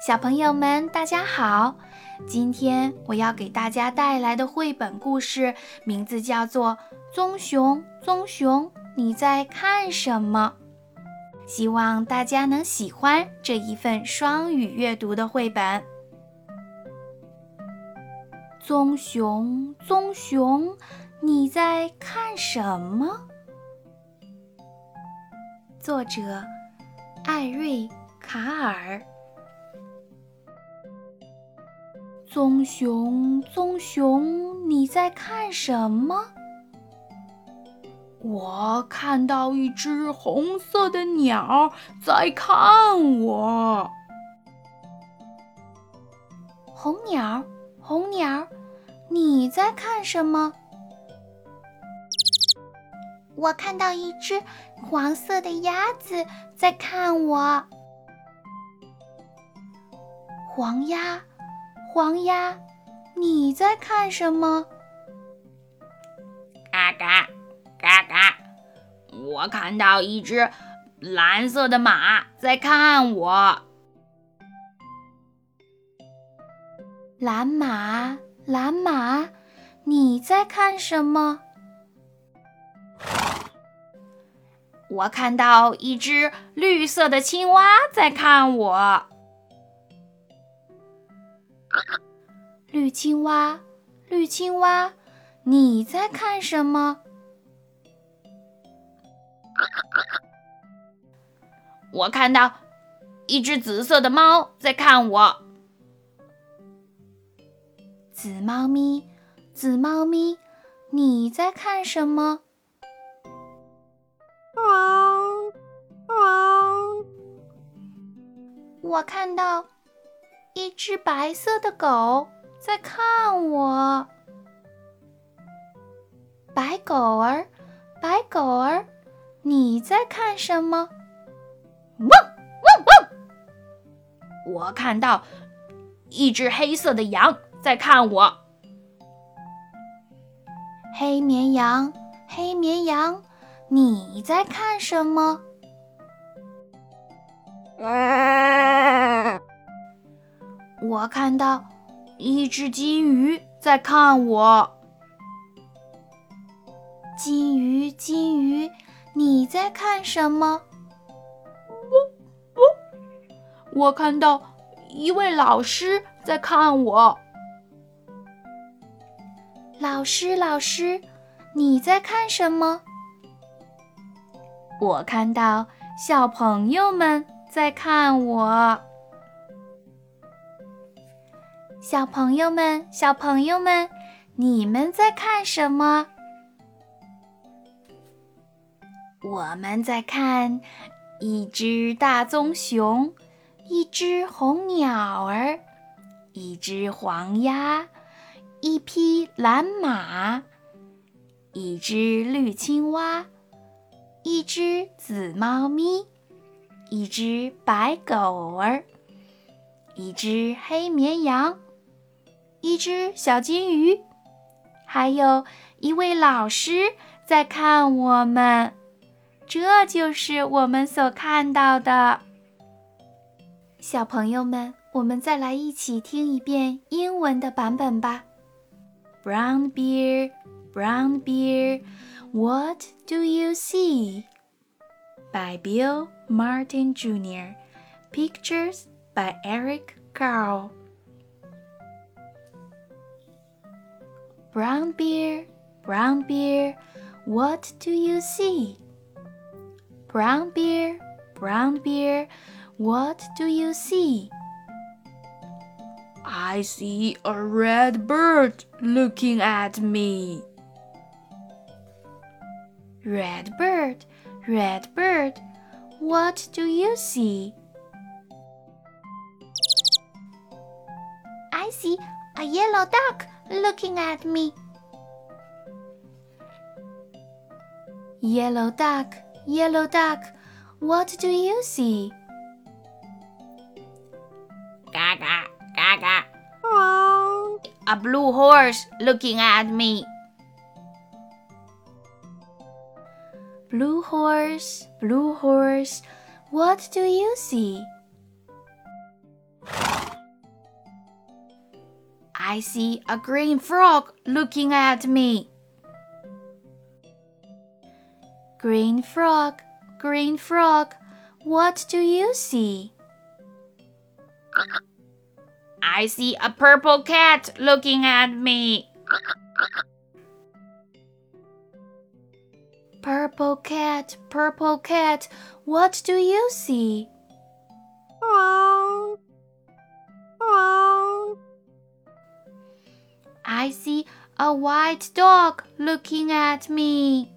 小朋友们，大家好！今天我要给大家带来的绘本故事名字叫做《棕熊，棕熊，你在看什么》。希望大家能喜欢这一份双语阅读的绘本。棕熊，棕熊，你在看什么？作者：艾瑞卡尔。棕熊，棕熊，你在看什么？我看到一只红色的鸟在看我。红鸟，红鸟，你在看什么？我看到一只黄色的鸭子在看我。黄鸭。黄鸭，你在看什么？嘎嘎嘎嘎！我看到一只蓝色的马在看我。蓝马，蓝马，你在看什么？我看到一只绿色的青蛙在看我。绿青蛙，绿青蛙，你在看什么？我看到一只紫色的猫在看我。紫猫咪，紫猫咪，你在看什么？我看到一只白色的狗。在看我，白狗儿，白狗儿，你在看什么？汪汪汪！我看到一只黑色的羊在看我。黑绵羊，黑绵羊，你在看什么？啊我看到。一只金鱼在看我。金鱼，金鱼，你在看什么？不不，我看到一位老师在看我。老师，老师，你在看什么？我看到小朋友们在看我。小朋友们，小朋友们，你们在看什么？我们在看一只大棕熊，一只红鸟儿，一只黄鸭，一匹蓝马，一只绿青蛙，一只紫猫咪，一只白狗儿，一只黑绵羊。一只小金鱼，还有一位老师在看我们，这就是我们所看到的。小朋友们，我们再来一起听一遍英文的版本吧。Brown bear, brown bear, what do you see? By Bill Martin Jr. Pictures by Eric Carle. Brown bear, brown bear, what do you see? Brown bear, brown bear, what do you see? I see a red bird looking at me. Red bird, red bird, what do you see? I see a yellow duck looking at me. Yellow duck, yellow duck, what do you see? Gaga, gaga. A blue horse looking at me. Blue horse, blue horse, what do you see? I see a green frog looking at me. Green frog, green frog, what do you see? I see a purple cat looking at me. Purple cat, purple cat, what do you see? A white dog looking at me.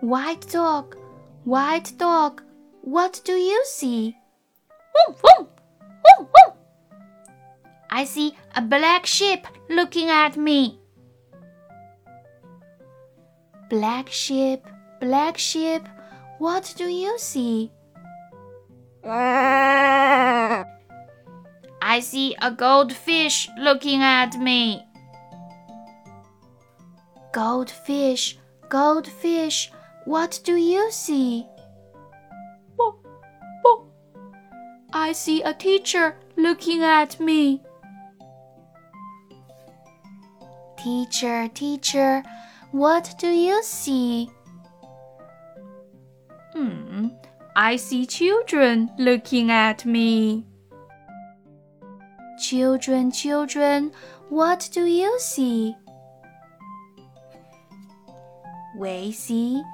White dog, white dog, what do you see? I see a black sheep looking at me. Black sheep, black sheep, what do you see? I see a goldfish looking at me. Goldfish, goldfish, what do you see? I see a teacher looking at me. Teacher, teacher, what do you see? Hmm, I see children looking at me. Children, children, what do you see? We see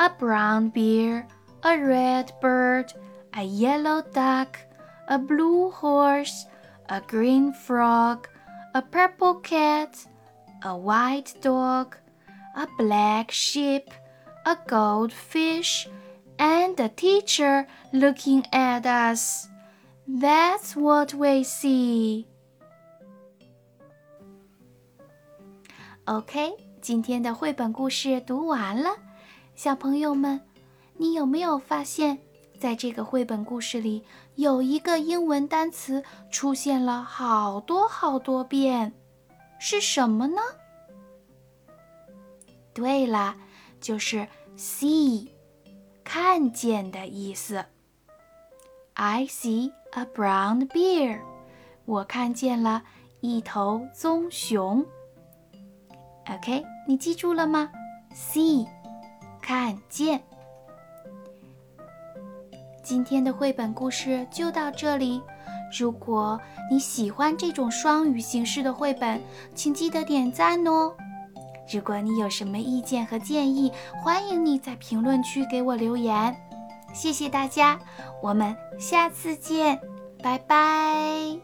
a brown bear, a red bird, a yellow duck, a blue horse, a green frog, a purple cat, a white dog, a black sheep, a goldfish, and a teacher looking at us. That's what we see. OK，今天的绘本故事读完了，小朋友们，你有没有发现，在这个绘本故事里，有一个英文单词出现了好多好多遍？是什么呢？对了，就是 see，看见的意思。I see a brown bear，我看见了一头棕熊。OK，你记住了吗？See，看见。今天的绘本故事就到这里。如果你喜欢这种双语形式的绘本，请记得点赞哦。如果你有什么意见和建议，欢迎你在评论区给我留言。谢谢大家，我们下次见，拜拜。